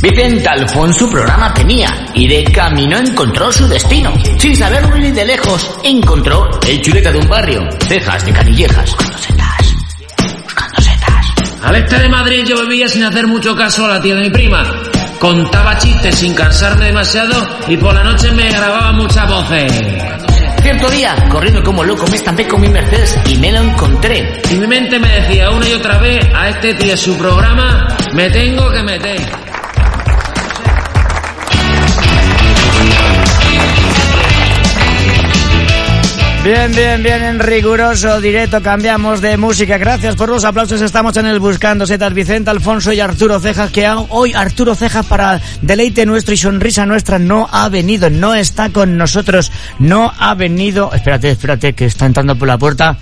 Vicente Alfonso programa tenía y de camino encontró su destino. Sin saberlo ni de lejos, encontró el chuleta de un barrio, cejas de canillejas, buscando setas, buscando setas. Al este de Madrid yo vivía sin hacer mucho caso a la tía de mi prima. Contaba chistes sin cansarme demasiado y por la noche me grababa muchas voces. Cierto día, corriendo como loco, me estampé con mi Mercedes y me lo encontré. Y mi mente me decía una y otra vez a este tío su programa me tengo que meter. Bien, bien, bien, en riguroso directo cambiamos de música. Gracias por los aplausos. Estamos en el Buscando Setas Vicente, Alfonso y Arturo Cejas, que hoy Arturo Cejas para deleite nuestro y sonrisa nuestra no ha venido, no está con nosotros, no ha venido. Espérate, espérate, que está entrando por la puerta.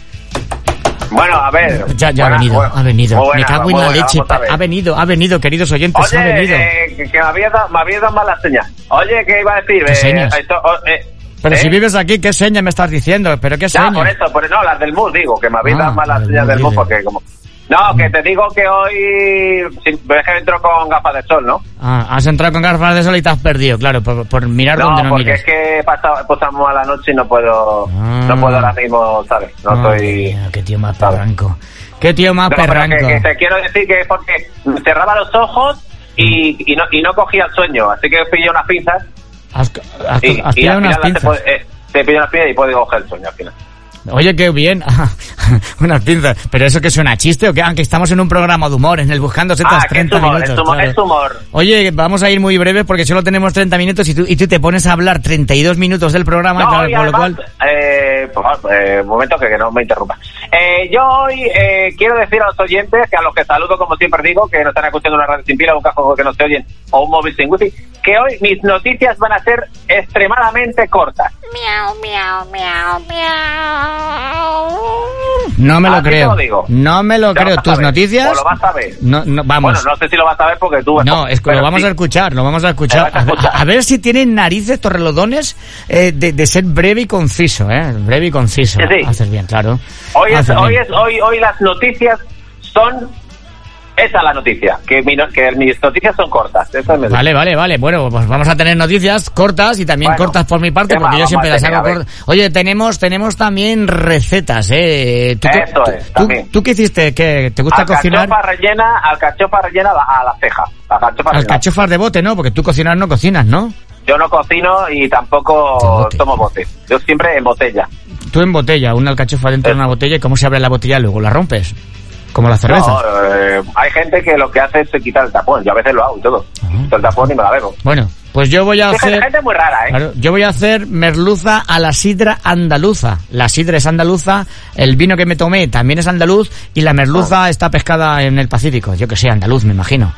Bueno, a ver. Ya, ya ha venido, ha venido. me cago en la leche. Ha venido, ha venido, queridos oyentes, Oye, ha venido. eh, que, me había dado, me había dado malas señas. Oye, ¿qué iba a decir? ¿Qué Eh, señas? esto, oh, eh, Pero ¿eh? si vives aquí, ¿qué seña me estás diciendo? ¿Pero qué seña? por eso, por no, las del MUS, digo, que me había Ah, dado malas del señas MUS, del MUS porque como... No, que te digo que hoy... sí, ves que entro con gafas de sol, ¿no? Ah, has entrado con gafas de sol y te has perdido, claro, por, por mirar No, donde no porque miras. es que he pasado, pasado mala noche y no puedo... Ah. No puedo ahora mismo, ¿sabes? No estoy... qué tío más perranco. Qué tío más No, perranco. que, que te quiero decir que es porque cerraba los ojos y, y, no, y no cogía el sueño, así que pillé unas pinzas Has, has- y, has y pillado al unas final te, puede- eh, te pillo unas pinzas y puedo coger el sueño al final. Oye, qué bien. unas pinzas. ¿Pero eso que suena a chiste o qué? Aunque estamos en un programa de humor, en el Buscando Setas Ah, que es 30 humor, minutos. es humor, claro. es humor. Oye, vamos a ir muy breves porque solo tenemos 30 minutos y tú, y tú te pones a hablar 32 minutos del programa, No, claro, lo además, cual... eh, por favor, eh, un momento que, que no me interrumpa. Eh, yo hoy eh, quiero decir a los oyentes, que a los que saludo como siempre digo, que no están escuchando una radio sin pila, un casco que no se oyen o un móvil sin wifi, que hoy mis noticias van a ser extremadamente cortas. Miau, miau, miau, miau. No me lo Así creo. lo digo. No me lo Ya creo. ¿Tus ver, noticias? O lo vas a ver. No, no, vamos. Bueno, no sé si lo vas a ver porque tú... No, es que lo vamos sí. a escuchar, lo vamos a escuchar. A A ver, si tienen narices torrelodones eh, de, de ser breve y conciso, ¿eh? Breve y conciso. Sí, sí. Haces bien, claro. Hoy, es, hoy, bien. es, hoy, hoy las noticias son... Esa es la noticia, que, mi no- que mis noticias son cortas. Eso me Vale, vale, vale. Bueno, pues vamos a tener noticias cortas y también Bueno, cortas por mi parte, ¿qué porque yo siempre las hago cortas. Oye, tenemos, tenemos también recetas, ¿eh? ¿Tú, Eso tú- es, tú-. ¿Tú qué hiciste? ¿Qué, ¿Te gusta cocinar? Alcachofa rellena, alcachofa rellena a la, a la ceja. Alcachofa rellena. Alcachofas de bote, ¿no? Porque tú cocinar no cocinas, ¿no? Yo no cocino y tampoco bote. tomo bote. Yo siempre en botella. Tú en botella, una alcachofa dentro de una botella, ¿y cómo se abre la botella luego? ¿La rompes? Como la cerveza. No, eh, hay gente que lo que hace es quitar el tapón. Yo a veces lo hago y todo. Quito el tapón y me la bebo. Bueno, pues yo voy a hacer... gente muy rara, ¿eh? Claro, yo voy a hacer merluza a la sidra andaluza. La sidra es andaluza, el vino que me tomé también es andaluz y la merluza está pescada en el Pacífico. Yo que sé, andaluz, me imagino.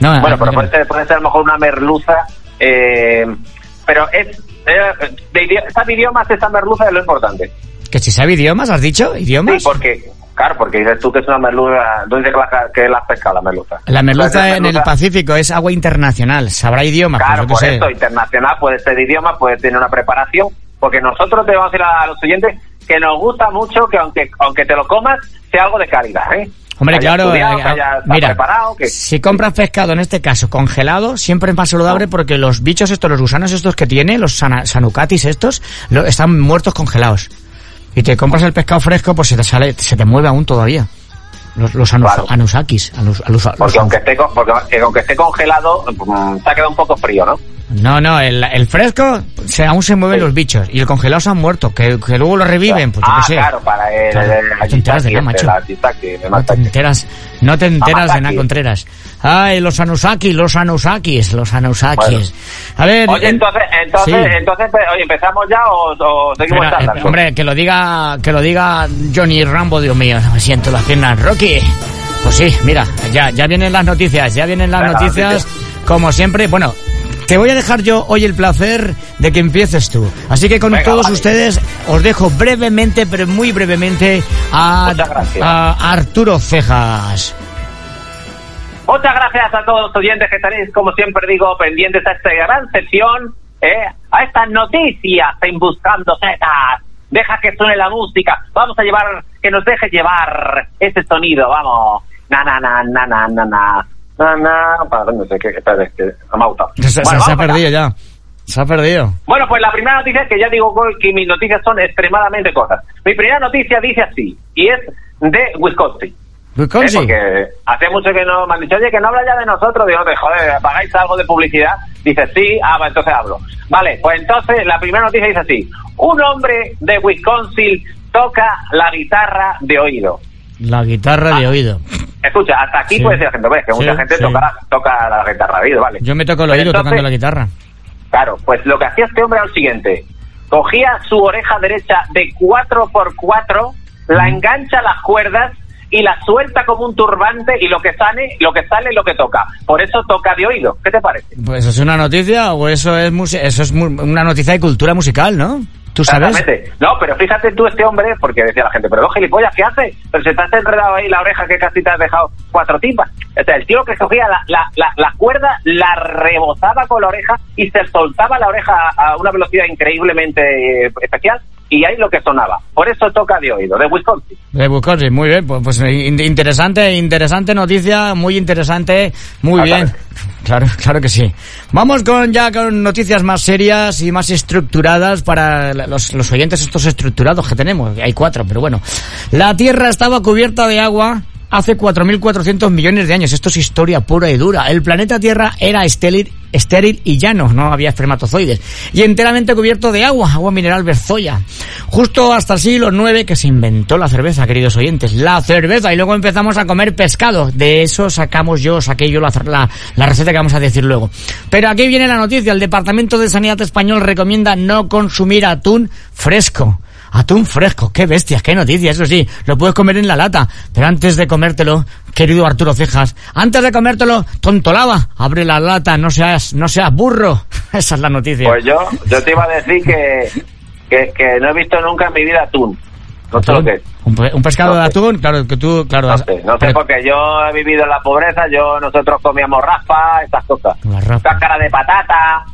No, Bueno, pero puede ser, puede ser a lo mejor una merluza. Eh, pero es. eh, de sabe idiomas esa merluza es lo importante. que si sabe idiomas, ¿has dicho? Sí, ¿Idiomas? porque. Claro, porque dices tú que es una merluza. ¿Dónde dices que la, que la has pescado la merluza? La merluza en el Pacífico es agua internacional, sabrá idiomas, Claro, pues por qué eso, sé. internacional puede ser de idioma, puede tener una preparación, porque nosotros te vamos a decir a los oyentes que nos gusta mucho que aunque aunque te lo comas, sea algo de calidad, ¿eh? Hombre, claro, estudiado, eh, estado mira, si compras pescado, en este caso congelado, siempre es más saludable porque los bichos estos, los gusanos estos que tiene, los sana- sanucatis estos, lo- están muertos congelados. Y te compras el pescado fresco, pues se te sale, se te mueve aún todavía. Los, los anus- Claro. anusakis. anus- Porque los- aunque esté, porque aunque esté congelado, mm, se ha quedado un poco frío, ¿no? No, no, el, el fresco se, aún se mueven Sí. los bichos y el congelado se han muerto, que, que luego lo reviven, pues yo ah, qué sé. claro, para el, Claro, el, no te enteras de nada, macho. el No te enteras, no te enteras de nada, Contreras. Ay, los Anusaki, los Anusakis, los Anusakis. A ver, Oye, en- entonces, entonces, Sí. entonces, pe- oye, ¿empezamos ya o, o seguimos Espera, charlando? eh, hombre, que lo diga, que lo diga Johnny Rambo, Dios mío, me siento las piernas. Rocky, pues sí, mira, ya, ya vienen las noticias, ya vienen las Venga, noticias. como siempre. Bueno, te voy a dejar yo hoy el placer de que empieces tú. Así que con Venga, todos vale. ustedes os dejo brevemente, pero muy brevemente, a, a Arturo Cejas. Muchas gracias a todos los oyentes que estaréis, como siempre digo, pendientes a esta gran sesión, ¿eh? a estas noticias en Buscando Zetas. Deja que suene la música. Vamos a llevar, que nos deje llevar ese sonido, vamos. Na, na, na, na, na, na, na. Para, no sé qué, espera, es que. Se, se- Bueno, se ha perdido ya. Se ha perdido. Bueno, pues la primera noticia, que ya digo que mis noticias son extremadamente cortas. Mi primera noticia dice así, y es de Wisconsin. ¿Eh? Wisconsin. Porque hace mucho que no me han dicho, oye, que no habla ya de nosotros. Digo, "Hombre, joder, ¿pagáis algo de publicidad? Dice, sí, ah, va, entonces hablo. Vale, pues entonces la primera noticia dice así. Un hombre de Wisconsin toca la guitarra de oído. La guitarra de oído. Escucha, hasta aquí Sí. puede ser gente, ves que mucha gente sí. toca, toca la guitarra oído, ¿vale? Yo me toco el oído entonces- tocando la guitarra. Claro, pues lo que hacía este hombre era lo siguiente. Cogía su oreja derecha de 4x4, la engancha a las cuerdas y la suelta como un turbante y lo que sale, lo que sale, lo que toca. Por eso toca de oído. ¿Qué te parece? Pues es una noticia o eso es eso es una noticia de cultura musical, ¿no? ¿Tú sabes? No, pero fíjate tú este hombre, porque decía la gente, pero dos gilipollas, ¿qué hace? Pero se te has enredado ahí la oreja que casi te has dejado cuatro tipas. O sea, el tío que cogía la, la, la, la cuerda, la rebozaba con la oreja y se soltaba la oreja a a una velocidad increíblemente eh, especial y ahí lo que sonaba. Por eso toca de oído, de Wisconsin. De Wisconsin, muy bien, pues, pues, in- interesante, interesante noticia, muy interesante, muy Ah, bien. claro. Claro, claro que sí. Vamos con ya con noticias más serias y más estructuradas para los, los oyentes estos estructurados que tenemos. Hay cuatro, pero bueno. La Tierra estaba cubierta de agua hace 4.400 millones de años. Esto es historia pura y dura. El planeta Tierra era estéril, estéril y llano, no había espermatozoides. Y enteramente cubierto de agua, agua mineral berzoya. Justo hasta el siglo IX que se inventó la cerveza, queridos oyentes. La cerveza. Y luego empezamos a comer pescado. De eso sacamos yo, saqué yo la, la, la receta que vamos a decir luego. Pero aquí viene la noticia. El Departamento de Sanidad Español recomienda no consumir atún fresco. Atún fresco, qué bestias, qué noticia, eso sí, lo puedes comer en la lata, pero antes de comértelo, querido Arturo Cejas, antes de comértelo, tontolaba, abre la lata, no seas, no seas burro, esa es la noticia. Pues yo, yo te iba a decir que, que, que no he visto nunca en mi vida atún. No sé lo que es. Un, pe- un pescado No de sé. atún, claro, que tú, claro, No sé, no sé pero- porque yo he vivido en la pobreza, yo nosotros comíamos raspa, estas cosas. Raspa. Cáscara de patata,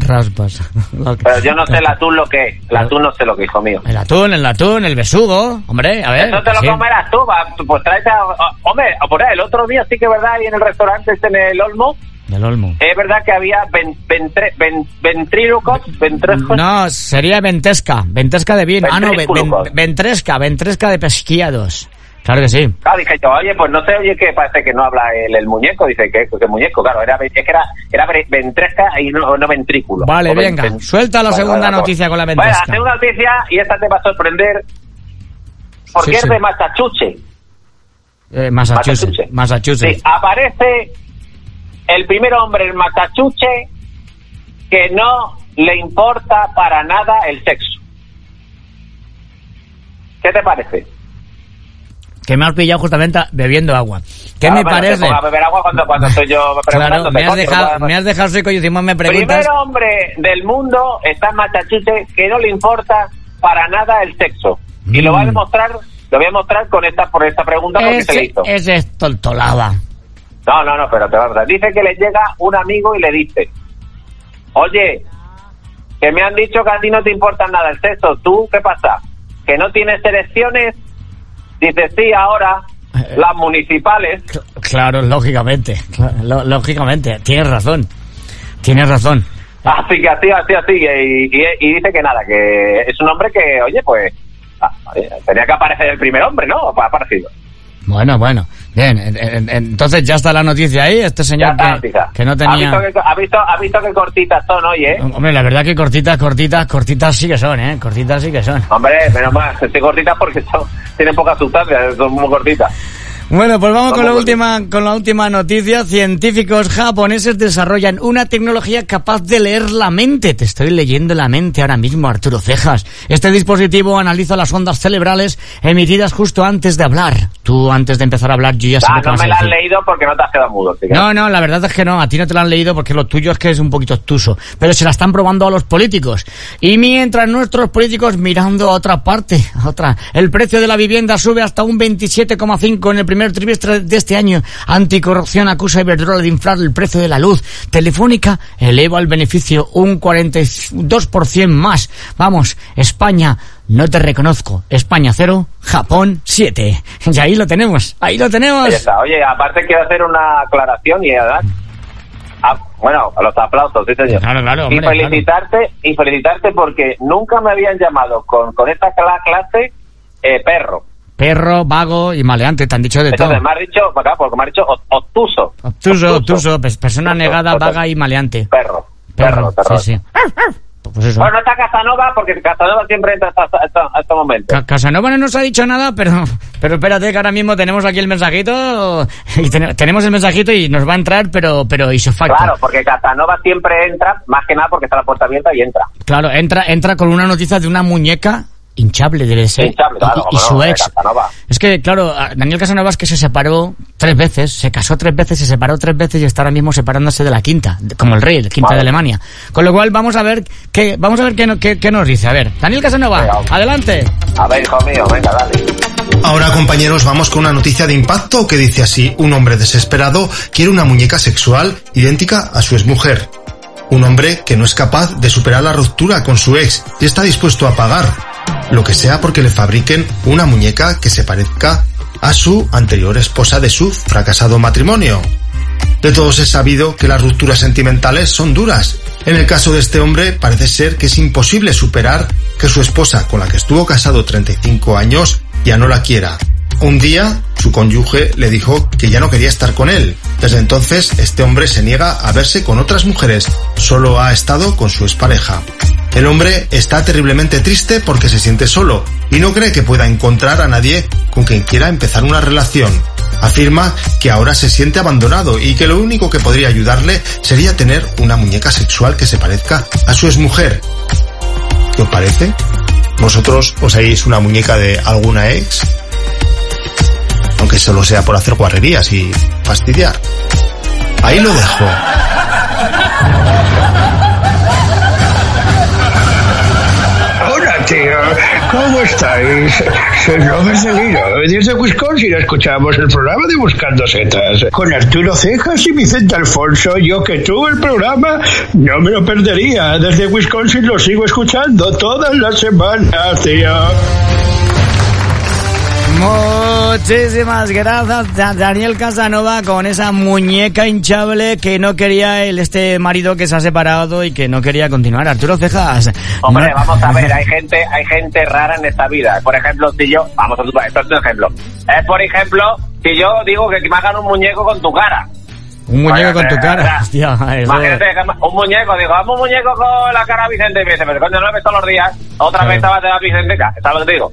raspas. Pero yo no sé el atún lo que es. El atún no sé lo que es, hijo mío. El atún, el atún, el besugo, hombre, a ver. Eso te lo sí. comerás tú, va, pues tráete a... a- Hombre, por ahí, el otro día sí que es verdad, ahí en el restaurante este en el Olmo, Del olmo. es verdad que había ven, ventre- ven- ventrílocos, ventrescos. No, sería ventesca, ventesca de vino. Ah, no, ven- ventresca, ventresca de pesquiados. Claro que sí. Ah, dije yo, oye, pues no sé, oye, que parece que no habla el, el muñeco. Dice que, que muñeco, claro, era, es que era, era ventresca y no, no ventrículo. Vale, O venga, ven- suelta la segunda noticia con la Bueno, ventresca. la segunda noticia, y esta te va a sorprender, porque Sí, es sí. de Massachusetts. Eh, Massachusetts. Massachusetts. Sí, aparece el primer hombre en Massachusetts que no le importa para nada el sexo. ¿Qué te parece? Que me has pillado justamente bebiendo agua. ¿Qué Ah, me parece? a beber agua cuando, cuando estoy yo Claro, me has, dejado, me has dejado seco y encima me preguntas. Primer hombre del mundo está en Massachusetts que no le importa para nada el sexo. Y lo va a Mm. demostrar, lo voy a mostrar con esta, por esta pregunta porque se le hizo. ese es toltolaba. No, no, no, pero te va a. Dice que le llega un amigo y le dice, oye, que me han dicho que a ti no te importa nada el sexo. ¿Tú qué pasa? ¿Que no tienes elecciones? Dice, sí, ahora Eh, las municipales. Cl- Claro, lógicamente. lógicamente. Tienes razón. Tienes razón. Así que así, así, así. Y, y- y dice que nada, que es un hombre que, oye, pues ah, oye, tenía que aparecer el primer hombre, ¿no? Ha aparecido. Bueno, bueno. Bien, en- en- entonces ya está la noticia ahí. Este señor está, que, que no ¿Ha tenía... visto que, ha, visto, ha visto que cortitas son hoy, eh? Hombre, la verdad que cortitas, cortitas, cortitas sí que son, ¿eh? Cortitas sí que son. Hombre, menos mal, estoy cortitas porque son, tienen poca sustancia, son muy cortitas. Bueno, pues vamos con la Vamos con última, con la última noticia. Científicos japoneses desarrollan una tecnología capaz de leer la mente. Te estoy leyendo la mente ahora mismo, Arturo Cejas. Este dispositivo analiza las ondas cerebrales emitidas justo antes de hablar. Tú, antes de empezar a hablar, yo ya sé Ah, no vas me la decir. leído porque no te has quedado mudo. que- No, no, la verdad es que no, a ti no te la han leído porque lo tuyo es que es un poquito obtuso, pero se la están probando a los políticos. Y mientras nuestros políticos mirando a otra parte, a otra, el precio de la vivienda sube hasta un 27,5 en el primer trimestre de este año. Anticorrupción acusa a Iberdrola de inflar el precio de la luz. Telefónica eleva el beneficio un 42% más. Vamos, España, no te reconozco. España 0, Japón 7. Y ahí lo tenemos, ahí lo tenemos. Ahí está. Oye, aparte quiero hacer una aclaración y dar... ah, bueno, a los aplausos, sí señor. Claro, claro, y felicitarte, y felicitarte porque nunca me habían llamado con, con esta cla- clase eh, perro. Perro, vago y maleante, te han dicho de todo. Entonces me has dicho, acá, porque me has dicho o- obtuso. Obtuso, obtuso, pues, persona Obtuso, negada, obtuso. vaga y maleante. Perro. Perro, Perro, perro. sí, sí. Pues eso. Bueno, no está Casanova porque Casanova siempre entra hasta, hasta, hasta este momento. Ca- Casanova no nos ha dicho nada, pero, pero espérate que ahora mismo tenemos aquí el mensajito y ten- tenemos el mensajito y nos va a entrar, pero, pero isofacto. Claro, porque Casanova siempre entra, más que nada porque está la puerta abierta y entra. Claro, entra, entra con una noticia de una muñeca hinchable, debe ser. Hinchable, claro, y, su ex. Es que, claro, Daniel Casanova es que se separó tres veces, se casó tres veces, se separó tres veces y está ahora mismo separándose de la quinta, como el rey, la quinta Vale. de Alemania. Con lo cual, vamos a ver qué, vamos a ver qué, qué- qué nos dice. A ver, Daniel Casanova, Venga. adelante. A ver, hijo mío, venga, dale. Ahora, compañeros, vamos con una noticia de impacto que dice así, un hombre desesperado quiere una muñeca sexual idéntica a su exmujer. Un hombre que no es capaz de superar la ruptura con su ex y está dispuesto a pagar lo que sea porque le fabriquen una muñeca que se parezca a su anterior esposa de su fracasado matrimonio. De todos es sabido que las rupturas sentimentales son duras. En el caso de este hombre parece ser que es imposible superar que su esposa, con la que estuvo casado 35 años, ya no la quiera. Un día, su cónyuge le dijo que ya no quería estar con él. Desde entonces, este hombre se niega a verse con otras mujeres, solo ha estado con su expareja. El hombre está terriblemente triste porque se siente solo y no cree que pueda encontrar a nadie con quien quiera empezar una relación. Afirma que ahora se siente abandonado y que lo único que podría ayudarle sería tener una muñeca sexual que se parezca a su exmujer. ¿Qué os parece? ¿Vosotros poseéis una muñeca de alguna ex? Aunque solo sea por hacer guarrerías y fastidiar. Ahí lo dejo. Hola, tío. ¿Cómo estáis? Soy Robert Seguido. Desde Wisconsin escuchamos el programa de Buscando Setas. Con Arturo Cejas y Vicente Alfonso, yo que tuve el programa, no me lo perdería. Desde Wisconsin lo sigo escuchando todas las semanas, tío. Muchísimas gracias, Da- Daniel Casanova, con esa muñeca hinchable que no quería el este marido que se ha separado y que no quería continuar. Arturo Cejas. Hombre, no- vamos a ver, hay gente, hay gente rara en esta vida. Por ejemplo, si yo, vamos a esto es un ejemplo. Es por ejemplo, si yo digo que me hagan un muñeco con tu cara. Un muñeco con tu eh, cara. Hostia, Imagínate, un muñeco, digo, vamos un muñeco con la cara Vicente y me dice, pero coño, no lo ves todos los días. Otra Claro. vez estaba de la Vicente, ¿sabes lo que te digo?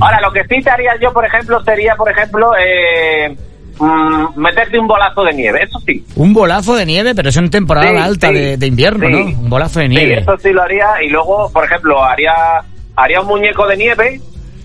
Ahora, lo que sí te haría yo, por ejemplo, sería, por ejemplo, eh, mm, meterte un bolazo de nieve, eso sí. Un bolazo de nieve, pero es en temporada Sí, alta sí, de, de invierno, sí. ¿no? Un bolazo de Sí, nieve. eso sí lo haría y luego, por ejemplo, haría haría un muñeco de nieve,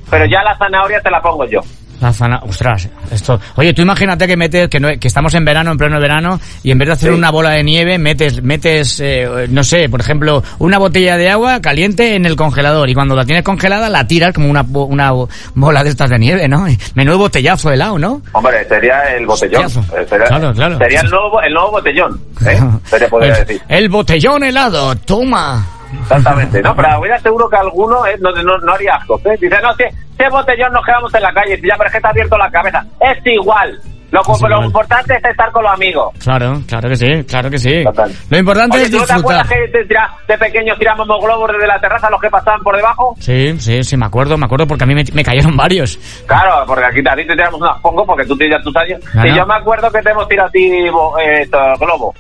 pero ya la zanahoria te la pongo yo. La zana... Ostras, esto... Oye, tú imagínate que metes, que, no- que estamos en verano, en pleno verano, y en vez de hacer Sí. una bola de nieve, metes, metes, eh, no sé, por ejemplo, una botella de agua caliente en el congelador, y cuando la tienes congelada la tiras como una, una bo- bola de estas de nieve, ¿no? Menudo botellazo de helado, ¿no? Hombre, sería el botellón. Eh, Sería, Claro, claro. sería el nuevo el nuevo botellón, ¿eh? Se te podría el, decir. el botellón helado, toma. Exactamente, ¿no? Pero voy a seguro que alguno eh, no, no, haría asco, ¿eh? Dice, no, si ese botellón nos quedamos en la calle, ya, pero es que ha abierto la cabeza. Es igual, Lo, lo importante es estar con los amigos. Claro, claro que sí, claro que sí. Total. Lo importante Oye, es ¿tú no te disfrutar. acuerdas que de, de pequeños tiramos globos desde la terraza los que pasaban por debajo? Sí, sí, sí, me acuerdo, me acuerdo porque a mí me, me cayeron varios. Claro, porque aquí a ti te tiramos unas pongos porque tú tienes ya tus años. Claro. Y yo me acuerdo que te hemos tirado a ti eh, esto, globo.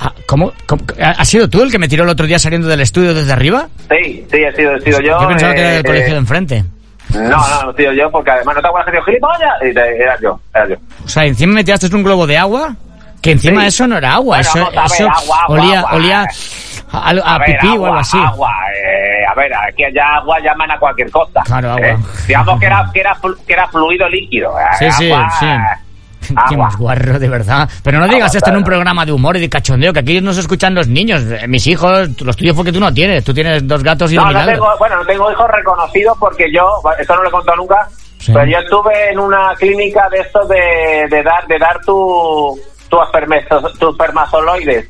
Ah, ¿Cómo? ¿Cómo? ¿Ha has sido tú el que me tiró el otro día saliendo del estudio desde arriba? Sí, sí, he sido, he sido yo. Yo pensaba que era eh, del colegio de eh, enfrente. No, no, sido yo porque además no te acuerdas que digo gilipollas. Y te- era yo, era yo. O sea, encima me tiraste un globo de agua, que encima Sí. eso no era agua, Bueno, eso, ver, agua, agua, olía, agua. olía a, a A ver, pipí o agua, algo así. Agua, eh, a ver, aquí allá agua llaman a cualquier cosa. Claro, agua. Eh, Digamos que era, que era, que era fluido líquido. eh, Sí, sí, agua, sí. Eh, Qué agua. más guarro, de verdad. Pero no digas Agua, esto en un programa de humor y de cachondeo, que aquí nos escuchan los niños. Eh, Mis hijos, los tuyos porque tú no tienes. Tú tienes dos gatos y No, un no tengo, bueno, no tengo hijos reconocidos porque yo, eso no lo he contado nunca, Sí. pero yo estuve en una clínica de esto de, de dar, de dar tu, tu tus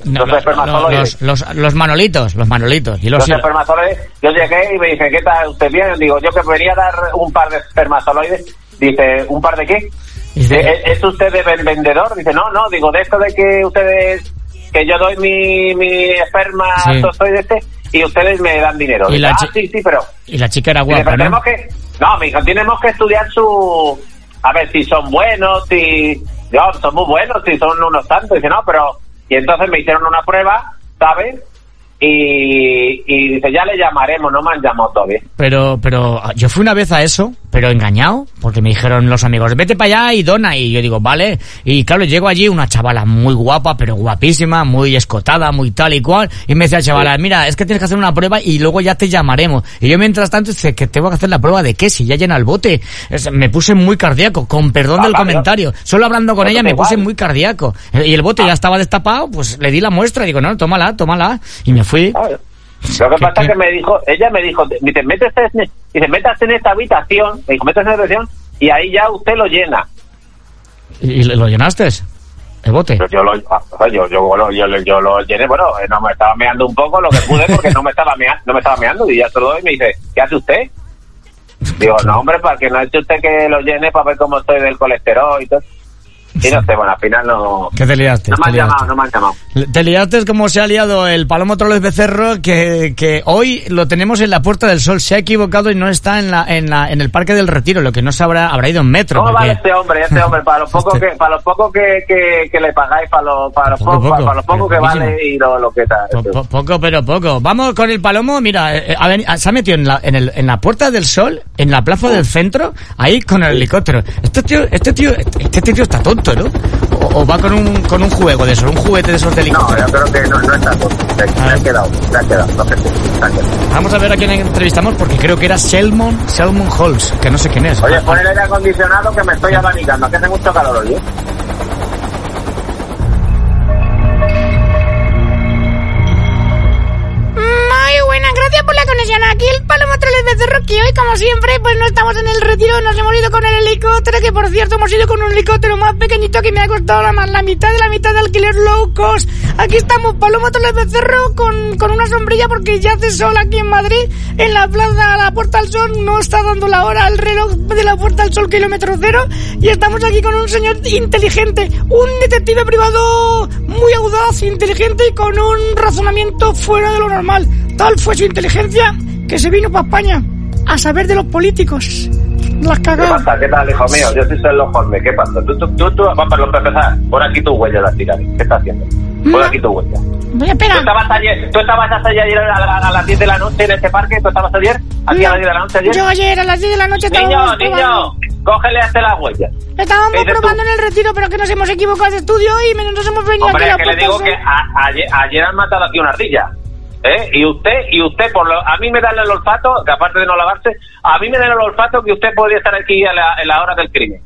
No, los los, espermazoloides. los, los- los manolitos, los manolitos. Y los, espermazoloides, yo llegué y me dice, ¿qué tal usted bien? Digo, yo que venía a dar un par de espermazoloides. Dice, ¿un par de qué? Dice- ¿Es, es usted de ven- vendedor? Dice, no, no, digo, de esto de que ustedes, que yo doy mi, mi esperma, Sí. soy de este, y ustedes me dan dinero. Y Dice, la ah, sí, sí, pero... y la chica era Dice, guapa, pero ¿no? tenemos que... No, mi hijo, tenemos que estudiar su... A ver, si son buenos, si... Yo, son muy buenos, si son unos tantos. Dice, no, pero... Y entonces me hicieron una prueba, ¿sabes? Y, y dice, ya le llamaremos, no me han llamado todavía. Pero, pero ah, yo fui una vez a eso, pero engañado, porque me dijeron los amigos, vete para allá y dona. Y yo digo, vale. Y claro, llego allí, una chavala muy guapa, pero guapísima, muy escotada, muy tal y cual. Y me decía la chavala, mira, es que tienes que hacer una prueba y luego ya te llamaremos. Y yo mientras tanto dice, que tengo que hacer la prueba de qué, si ya llena el bote. Es- me puse muy cardíaco, con perdón Ah, del comentario. Solo hablando con ella me puse muy cardíaco. Y el bote ya estaba destapado, pues le di la muestra. Digo, no, tómala, tómala. Y me fui. ¿Sabes? Lo que ¿Qué- pasa es que me dijo, ella me dijo, dice, métese en, dice, métase en esta habitación, me dijo, métase en esta habitación y ahí ya usted lo llena. ¿Y, lo llenaste? ¿El bote? Pero yo lo, ah, yo, yo, yo, lo- yo lo llené, bueno, eh, no me estaba meando un poco lo que pude porque no me estaba meando, no me estaba meando y ya se lo doy y me dice, ¿qué hace usted? Digo, no hombre, para que no ha hecho usted que lo llene para ver cómo estoy del colesterol y todo. Y no sé, bueno, al final no, ¿Qué te liaste? no me han llamado, no me han llamado. Te liaste como se ha liado el Palomo Troles Becerro, que, que hoy lo tenemos en la Puerta del Sol. Se ha equivocado y no está en la, en la, en el Parque del Retiro, lo que no sabrá, habrá ido en metro. ¿Cómo porque- vale este hombre, este hombre? Para lo poco Este- que, para lo poco que, que, que le pagáis, para lo, para lo Poco, poco, poco, para lo poco que vale y lo, lo que tal. Po- po- poco, pero poco. Vamos con el Palomo. Mira, eh, ha veni- se ha metido en la, en, el, en la Puerta del Sol, en la plaza del centro, ahí con el helicóptero. Este tío, este tío, este tío está tonto, ¿no? O, o va con un, con un juego de eso, un juguete de esos de No, helicóptero. yo creo que no, no está tonto. Se, se Ah. ha quedado, se ha quedado, no sé si, se ha quedado. Vamos a ver a quién entrevistamos porque creo que era Selmon, Selmon Halls, que no sé quién es. Oye, pon el aire acondicionado que me estoy abanicando, que hace mucho calor hoy, ¿eh? Muy buenas, gracias por la conexión. Aquí el Palomo Troles Becerro, que hoy, como siempre, pues no estamos en el retiro, nos hemos ido con el helicóptero, que por cierto hemos ido con un helicóptero más pequeñito que me ha costado la, la mitad de la mitad de alquiler low cost. Aquí estamos, Palomo Troles Becerro, con, con una sombrilla porque ya hace sol aquí en Madrid, en la plaza, la Puerta del Sol, no está dando la hora al reloj de la Puerta del Sol kilómetro cero, y estamos aquí con un señor inteligente, un detective privado muy audaz, inteligente y con un razonamiento fuera de lo normal. Tal fue su inteligencia que se vino para España a saber de los políticos. Las ¿Qué cagadas. pasa? ¿Qué tal, hijo mío? Yo soy Sherlock Holmes. ¿Qué pasa? Tú, tú, tú, tú, vamos para empezar. Pon aquí tu huella, la tira. ¿Qué estás haciendo? Pon No. aquí tu huella. Voy a ¿Tú esperar. estabas ayer, tú estabas ayer a, las 10 de la noche en este parque? ¿Tú estabas ayer? ¿Aquí a las 10 de la noche ayer? Yo ayer a las 10 de la noche Niño, estábamos niño, probando, cógele hasta la huella. estábamos ¿Qué tú? probando en el retiro, pero que nos hemos equivocado de estudio y nos hemos venido Hombre, aquí a la que le digo que Sol. a- ayer, ayer han matado aquí una ardilla. ¿Eh? Y usted, y usted, por lo, a mí me da el olfato, que aparte de no lavarse, a mí me da el olfato que usted podría estar aquí a la, en la hora del crimen.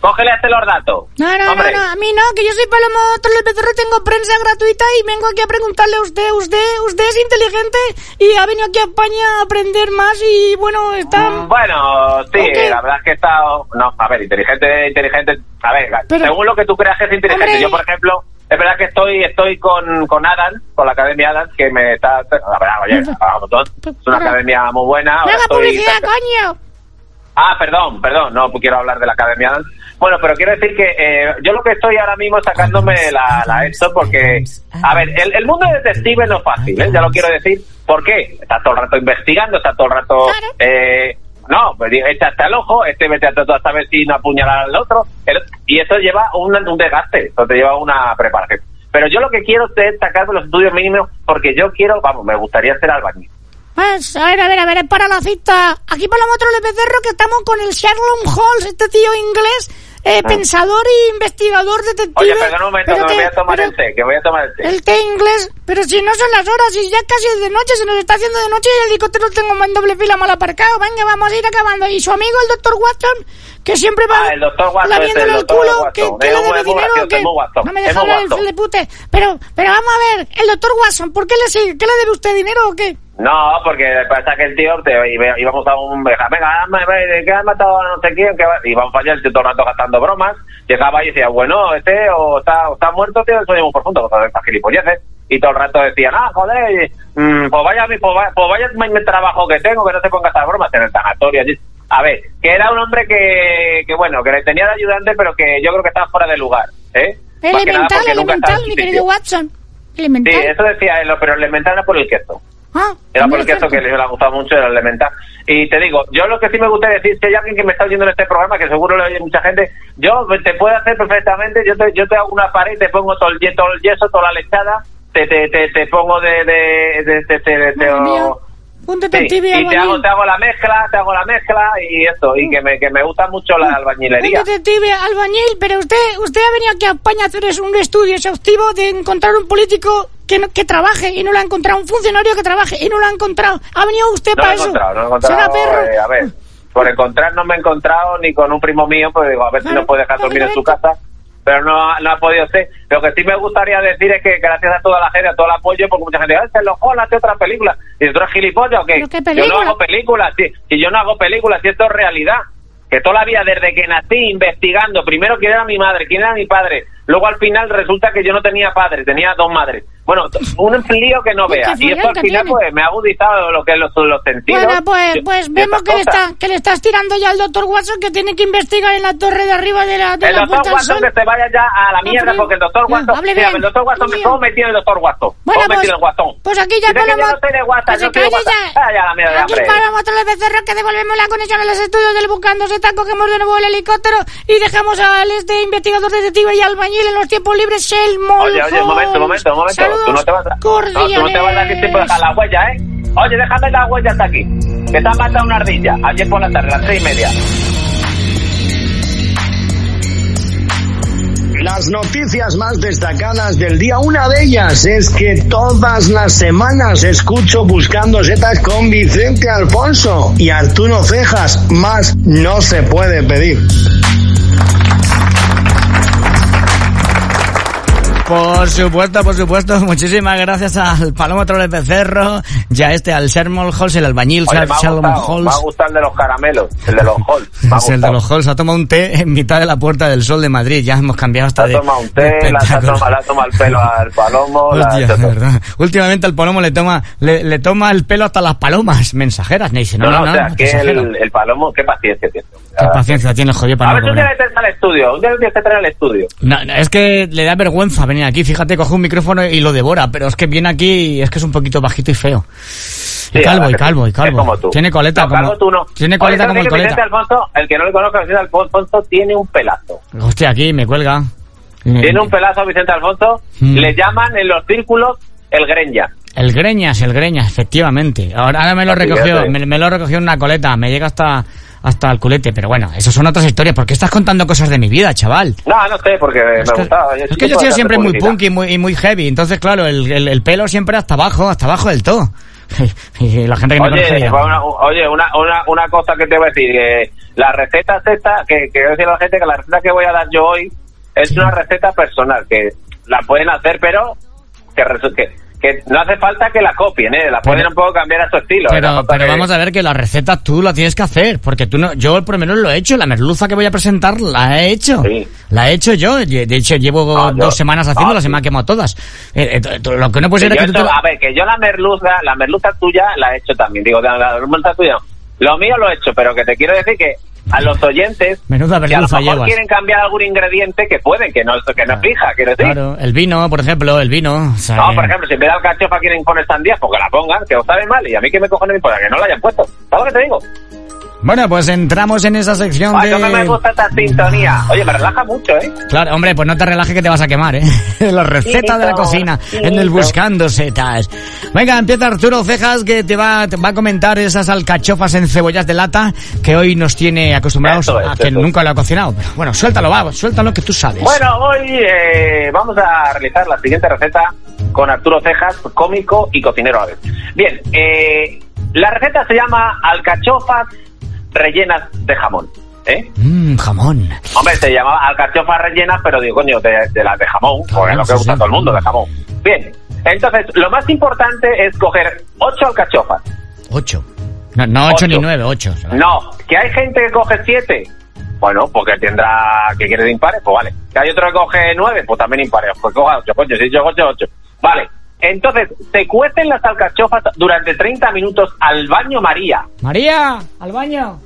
Cógele hasta los datos. No, no, Hombre, no, no, a mí no, que yo soy Palomo Troles Becerro, tengo prensa gratuita y vengo aquí a preguntarle a usted, usted, usted es inteligente y ha venido aquí a España a aprender más y bueno, está... Bueno, sí, la verdad es que he estado... No, a ver, inteligente, inteligente... A ver, Pero- según lo que tú creas que es inteligente. Hombre. Yo, por ejemplo, es verdad que estoy estoy con, con Adam, con la Academia Adam, que me está... La verdad, oye, montón. es una academia muy buena. ¡No ahora haga estoy- publicidad, coño! Ah, perdón, perdón, no quiero hablar de la Academia Adam. Bueno, pero quiero decir que eh, yo lo que estoy ahora mismo sacándome la, la esto porque, a ver, el, el mundo de detective no es fácil, ¿eh? ya lo quiero decir. ¿Por qué? Está todo el rato investigando, está todo el rato... Eh, no, pues echa hasta el ojo, este vete a hasta ver si no apuñalar al otro, y eso lleva un, un desgaste, eso te lleva una preparación. Pero yo lo que quiero es sacar de los estudios mínimos porque yo quiero, vamos, me gustaría ser albañil. Pues, a ver, a ver, a ver, para la cita. Aquí para otro de Becerro que estamos con el Sherlock Holmes, este tío inglés, eh, pensador e investigador detective. Ah. Oye, perdón un momento, que pero me voy a tomar pero el té, que voy a tomar el té. El té inglés, pero si no son las horas, y ya casi es de noche, se nos está haciendo de noche y el helicóptero lo tengo en doble fila mal aparcado. Venga, vamos a ir acabando. Y su amigo, el doctor Watson, que siempre va Ah, el doctor Watson, el el doctor culo, Watson. que, le debe dinero, gracioso, que no me deja hablar el de pute. Pero, pero vamos a ver, el doctor Watson, ¿por qué le sigue? ¿Qué le debe usted dinero o qué? No, porque pasa que el tío, te, iba- íbamos a un... Venga, dame, ve, que han matado a no sé quién, que y vamos para allá, el tío todo el rato gastando bromas, llegaba y decía, bueno, este o está, o está muerto, tío, el sueño muy profundo, o sea, estas gilipolleces, y todo el rato decían, ah, joder, mm, pues vaya, mi- pues vaya, pues vaya mi, trabajo que tengo, que no se ponga estas bromas en el tanatorio allí. A ver, que era un hombre que, que bueno, que le tenía de ayudante, pero que yo creo que estaba fuera de lugar, ¿eh? Elemental, elemental, mi querido Watson. Sí, Elemental. eso decía él, pero el elemental era por el queso. Ah, Era por el queso que le ha gustado mucho el elemental. Y te digo, yo lo que sí me gustaría decir, si hay alguien que me está oyendo en este programa, que seguro lo oye mucha gente, yo te puedo hacer perfectamente, yo te, yo te hago una pared, te pongo todo el, todo el yeso, toda la lechada, te, te, te, te pongo de... de, de, de- de- Un Sí, detective y te hago, te hago la mezcla, te hago la mezcla y eso, y que me, que me gusta mucho la albañilería. Un detective albañil, pero usted usted ha venido aquí a España a hacer un estudio exhaustivo de encontrar un político que, no- que trabaje y no lo ha encontrado, un funcionario que trabaje y no lo ha encontrado. Ha venido usted No lo para he eso. encontrado, no lo he encontrado. perro. eh, a ver, por encontrar no me he encontrado ni con un primo mío, pues digo, a ver si nos puede dejar dormir en su casa, pero no, ha- no ha podido ser. Lo que sí me gustaría decir es que gracias a toda la gente, a todo el apoyo, porque mucha gente dice, se lo jodas, hace otra película. ¿Y tú eres gilipollas o qué? ¿Pero qué Yo no hago películas, si, si yo no hago películas, si esto es realidad. Que toda la vida, desde que nací, investigando, primero quién era mi madre, quién era mi padre, luego al final resulta que yo no tenía padre, tenía dos madres. Bueno, un lío que no veas. Y esto al final, tiene. pues, me ha agudizado lo que es los, los sentidos. Bueno, pues, pues vemos que le, está, que le estás tirando ya al doctor Watson que tiene que investigar en la torre de arriba de la, de El la doctor al Watson que se vaya ya a la No, mierda porque el doctor no, Watson... hable mira, el doctor Watson... hable ¿Cómo me tiene el doctor Watson? Bueno, ¿Cómo me pues, tiene el Watson? pues aquí ya ponemos... yo no se no calle WhatsApp. ya. Ah, ya, la mierda, Aquí paramos otra vez becerro que devolvemos la conexión a los estudios del Buscando Zeta, cogemos de nuevo el helicóptero y dejamos al este investigador detective y albañil en los tiempos libres, Selmol Oye, oye, un momento, un momento, un momento. Saludos Tú no te vas a... No, cordiales. tú no te vas a dar tiempo de dejar la huella, ¿eh? Oye, déjame la huella hasta aquí. Que te han matado una ardilla. Ayer por la tarde, a las seis y media. Las noticias más destacadas del día, una de ellas es que todas las semanas escucho Buscando Setas con Vicente Alfonso y Arturo Cejas. Más no se puede pedir. Por supuesto, por supuesto. Muchísimas gracias al Palómetro de Becerro y a este, al Sherman Halls, el albañil Oye, me ha Sherman gustado, me ha Halls. gustado el de los caramelos, el de los Halls. Me ha Es el de los halls. Ha tomado un té en mitad de la Puerta del Sol de Madrid. Ya hemos cambiado hasta ha de. tomado un té, la, ha tomado, ha tomado el pelo al palomo. la- Hostia, ha tomado- verdad. Últimamente al palomo le toma, le, le toma el pelo hasta las palomas mensajeras. Me dice, no, No, no, no, o sea, que mensajero. el, el palomo, qué paciencia tiene. Qué paciencia tiene el jodido para A no ver, día cobrar. le traes al estudio, un día tienes que traer al estudio. No, no, es que le da vergüenza venir aquí. Fíjate, coge un micrófono y lo devora, pero es que viene aquí y es que es un poquito bajito y feo. Sí, y calvo, la y calvo, sí, y calvo. como tú. Tiene coleta No, como. calvo tú no. Tiene Oye, coleta ¿sabes como el coleta. Alfonso, el que no le conozca, Vicente Alfonso tiene un pelazo. Hostia, aquí me cuelga. Tiene un pelazo Vicente Alfonso, Mm. le llaman en los círculos el greña. El Greñas, el Greñas, efectivamente. Ahora, ahora me lo recogió, me, me lo recogió en una coleta, me llega hasta hasta el culete, pero bueno, eso son otras historias. ¿Por qué estás contando cosas de mi vida, chaval? No, no sé, porque Es me que, gustaba. es que yo he sido siempre muy punk y muy, y muy heavy, entonces claro, el, el, el pelo siempre hasta abajo, hasta abajo del todo. Y la gente que me conoce Oye, pues una, oye una, una, una cosa que te voy a decir, que la receta es esta, que, a decir a la gente que la receta que voy a dar yo hoy es una receta personal, que la pueden hacer, pero que, que, que no hace falta que la copien, ¿eh? La pueden Pero- un poco cambiar a su estilo. ¿eh? La Pero, pero que- vamos a ver que la receta tú la tienes que hacer, porque tú no, yo por lo menos lo he hecho, la merluza que voy a presentar la he hecho. Sí. La he hecho yo, de hecho llevo yo- dos semanas haciéndola, ah, se me sí. quemado todas. Eh, eh, lo que no puede ser es que tú esto- te la- A ver, que yo la merluza, la merluza tuya la he hecho también. Digo, la, la merluza tuya no. Lo mío lo he hecho, pero que te quiero decir que a los oyentes Menuda que a lo mejor llevas. quieren cambiar algún ingrediente que pueden, que no, que no fija, quiero decir. Claro, el vino, por ejemplo, el vino. o sea, No, por ejemplo, si en vez de alcachofa quieren poner sandía, pues que la pongan, que os sabe mal, y a mí que me cojones me importa que no la hayan puesto. ¿Sabes lo que te digo? Bueno, pues entramos en esa sección Ay, de... no me gusta esta sintonía. Oye, me relaja mucho, ¿eh? Claro, hombre, pues no te relajes que te vas a quemar, ¿eh? La receta de la Finito, cocina en el. Buscando Setas. Venga, empieza Arturo Cejas que te va, te va a comentar esas alcachofas en cebollas de lata que hoy nos tiene acostumbrados es, a que nunca lo ha cocinado. Pero bueno, suéltalo, va, suéltalo que tú sabes. Bueno, hoy eh, vamos a realizar la siguiente receta con Arturo Cejas, cómico y cocinero a vez. Bien, eh, la receta se llama alcachofas rellenas de jamón. ¿eh? Mmm, jamón. Hombre, se llamaba alcachofas rellenas, pero digo, coño, de, de las de jamón, porque es lo que sí, gusta a todo el mundo, de jamón. Bien, entonces, lo más importante es coger ocho alcachofas. Ocho. No, no ocho, Ocho. ni nueve, ocho. No, que hay gente que coge siete. Bueno, porque tendrá que quiere de impares, pues vale. Que hay otro que coge nueve, pues también impares. Pues coja ocho, coño, si yo cojo ocho, ocho. Vale. Entonces, se cuecen las alcachofas durante 30 minutos al baño María. María, al baño.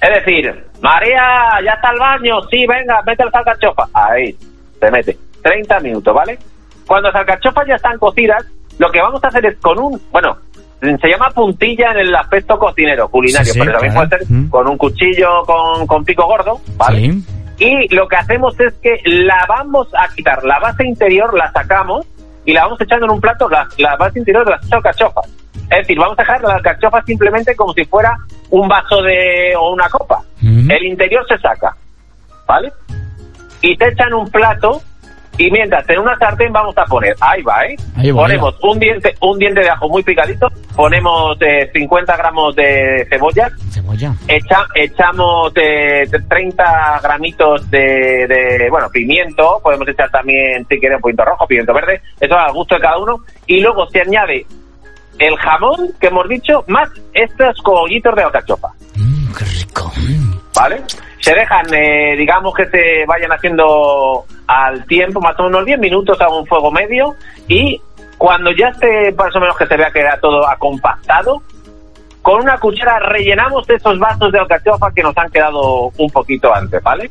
Es decir, María, ya está el baño, sí, venga, mete las alcachofas. Ahí, se mete. 30 minutos, ¿vale? Cuando las alcachofas ya están cocidas, lo que vamos a hacer es con un, bueno, se llama puntilla en el aspecto cocinero, culinario, Sí, sí, pero también claro. puede ser Mm. con un cuchillo con, con pico gordo, ¿vale? Sí. Y lo que hacemos es que la vamos a quitar, la base interior la sacamos y la vamos echando en un plato, la, la base interior de las alcachofas. Es decir, vamos a dejar la alcachofa simplemente como si fuera un vaso de o una copa. El interior se saca, ¿vale? Y te echan un plato y mientras en una sartén vamos a poner, ahí va, ¿eh? Ahí va, ponemos un diente, un diente de ajo muy picadito, ponemos eh, 50 gramos de cebolla, Cebolla. Echa- echamos eh, 30 gramitos de, de, bueno, pimiento, podemos echar también, si queremos, pimiento rojo, pimiento verde, eso al gusto de cada uno, y luego se añade el jamón que hemos dicho, más estos cogollitos de alcachofa, Mmm, qué rico. Mm. ¿vale? Se dejan, eh, digamos que se vayan haciendo al tiempo, más o menos 10 minutos a un fuego medio, y cuando ya esté más o menos que se vea que era todo acompactado, con una cuchara rellenamos esos vasos de alcachofa que nos han quedado un poquito antes, ¿vale?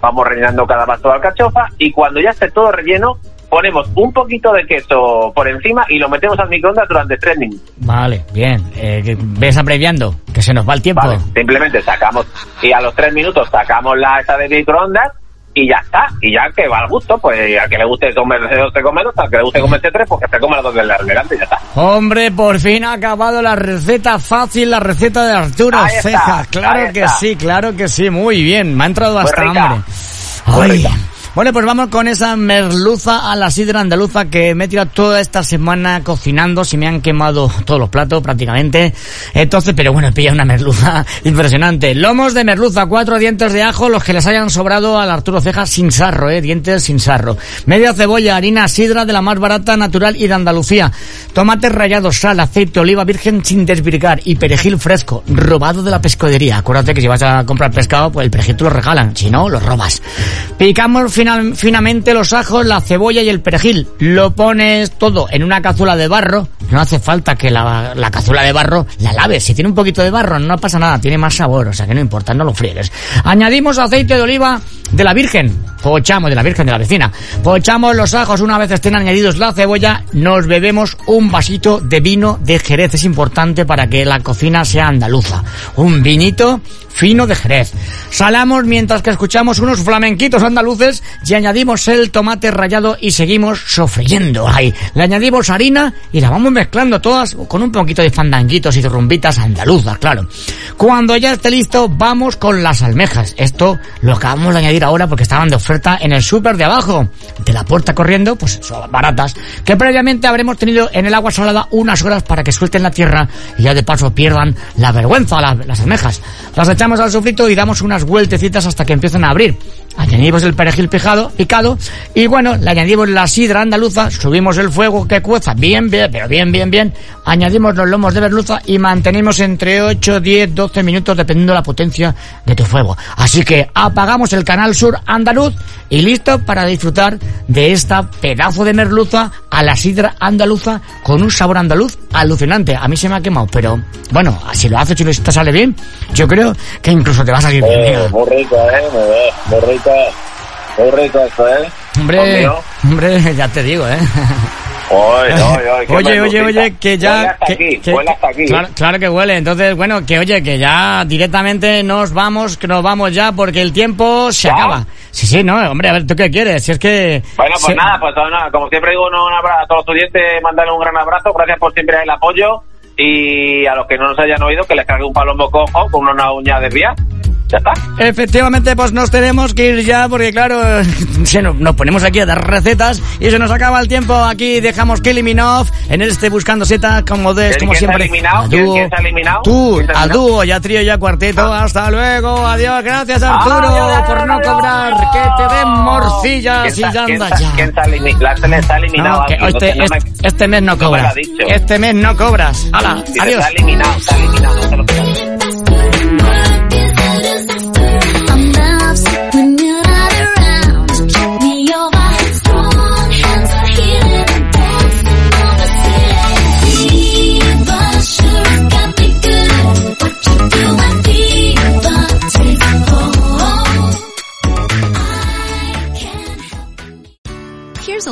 Vamos rellenando cada vaso de alcachofa y cuando ya esté todo relleno, ponemos un poquito de queso por encima y lo metemos al microondas durante tres minutos. Vale, bien. Eh, ves abreviando, que se nos va el tiempo. ¿vale? Simplemente sacamos y a los tres minutos sacamos la esa de microondas y ya está. Y ya que va al gusto, pues a que le guste comerse dos, se come dos, al que le guste comerse tres, pues que se coma las dos del delante y ya está. Hombre, por fin ha acabado la receta fácil, la receta de Arturo Ahí está, Cejas. Claro que está. sí, claro que sí. Muy bien, me ha entrado hasta hambre. Ay. Bueno, pues vamos con esa merluza a la sidra andaluza que me he tirado toda esta semana cocinando. Si me han quemado todos los platos prácticamente. Entonces, pero bueno, pilla una merluza impresionante. Lomos de merluza, cuatro dientes de ajo, los que les hayan sobrado al Arturo Cejas sin sarro, eh, dientes sin sarro. Media cebolla, harina, sidra de la más barata, natural y de Andalucía. Tomates rallados, sal, aceite, oliva virgen sin desvirgar y perejil fresco, robado de la pescadería. Acuérdate que si vas a comprar pescado, pues el perejil te lo regalan, si no, lo robas. Picamos final- finamente los ajos, la cebolla y el perejil. Lo pones todo en una cazuela de barro. No hace falta que la, la cazuela de barro la laves. Si tiene un poquito de barro, no pasa nada, tiene más sabor, o sea que no importa, no lo friegues. Añadimos aceite de oliva de la virgen. Pochamos de la virgen de la vecina. Pochamos los ajos una vez estén añadidos la cebolla. Nos bebemos un vasito de vino de Jerez. Es importante para que la cocina sea andaluza. Un vinito fino de Jerez. Salamos mientras que escuchamos unos flamenquitos andaluces y añadimos el tomate rallado y seguimos sofriendo. Ahí, le añadimos harina y la vamos mezclando todas con un poquito de fandanguitos y de rumbitas andaluzas, claro. Cuando ya esté listo, vamos con las almejas. Esto lo acabamos de añadir ahora porque estaban de oferta en el súper de abajo. De la puerta corriendo, pues son baratas. Que previamente habremos tenido en el agua salada unas horas para que suelten la tierra y ya de paso pierdan la vergüenza la- las almejas. Las echamos al sofrito y damos unas vueltecitas hasta que empiecen a abrir. Añadimos el perejil picado, picado, y bueno, le añadimos la sidra andaluza, subimos el fuego que cueza bien, bien, pero bien, bien, bien, añadimos los lomos de merluza y mantenemos entre 8, 10, 12 minutos dependiendo de la potencia de tu fuego. Así que apagamos el canal sur andaluz y listo para disfrutar de esta pedazo de merluza a la sidra andaluza con un sabor andaluz alucinante. A mí se me ha quemado, pero bueno, si lo haces y lo sale bien, yo creo que incluso te vas a salir bien. Eh, muy rico, ¿eh? Muy rico. Muy rico esto, ¿eh? Hombre, hombre, ya te digo, ¿eh? Oye, oye, oye, oye, oye, que ya... Huele hasta que, aquí, que- huele hasta aquí. Claro, claro que huele. Entonces, bueno, que oye, que ya directamente nos vamos, que nos vamos ya porque el tiempo se ¿Ya? acaba. Sí, sí, no, hombre, a ver, ¿tú qué quieres? Si es que... Bueno, pues se- nada, pues nada, como siempre digo, un abrazo a todos los oyentes, mandarle un gran abrazo, gracias por siempre el apoyo y a los que no nos hayan oído, que les cargue un palomo cojo con una uña desviada. Ya está. Efectivamente, pues nos tenemos que ir ya porque, claro, se nos, nos ponemos aquí a dar recetas y se nos acaba el tiempo. Aquí dejamos Kiliminov en este Buscando Seta, como, de, ¿Quién- como quién se ha siempre. eliminado? A ¿Quién- dúo. quién eliminado? Tú, ¿Quién a dúo, ya trío, ya cuarteto. Hasta luego, adiós. Gracias, Arturo, Adiós, por no adiós, cobrar. Que te den morcillas y ¿Quién ya se- quién anda ya. ¿Quién ha eliminado? No, que este, no este, me- este mes no no me lo cobras. Este mes no cobras. Hala, si adiós. eliminado, eliminado,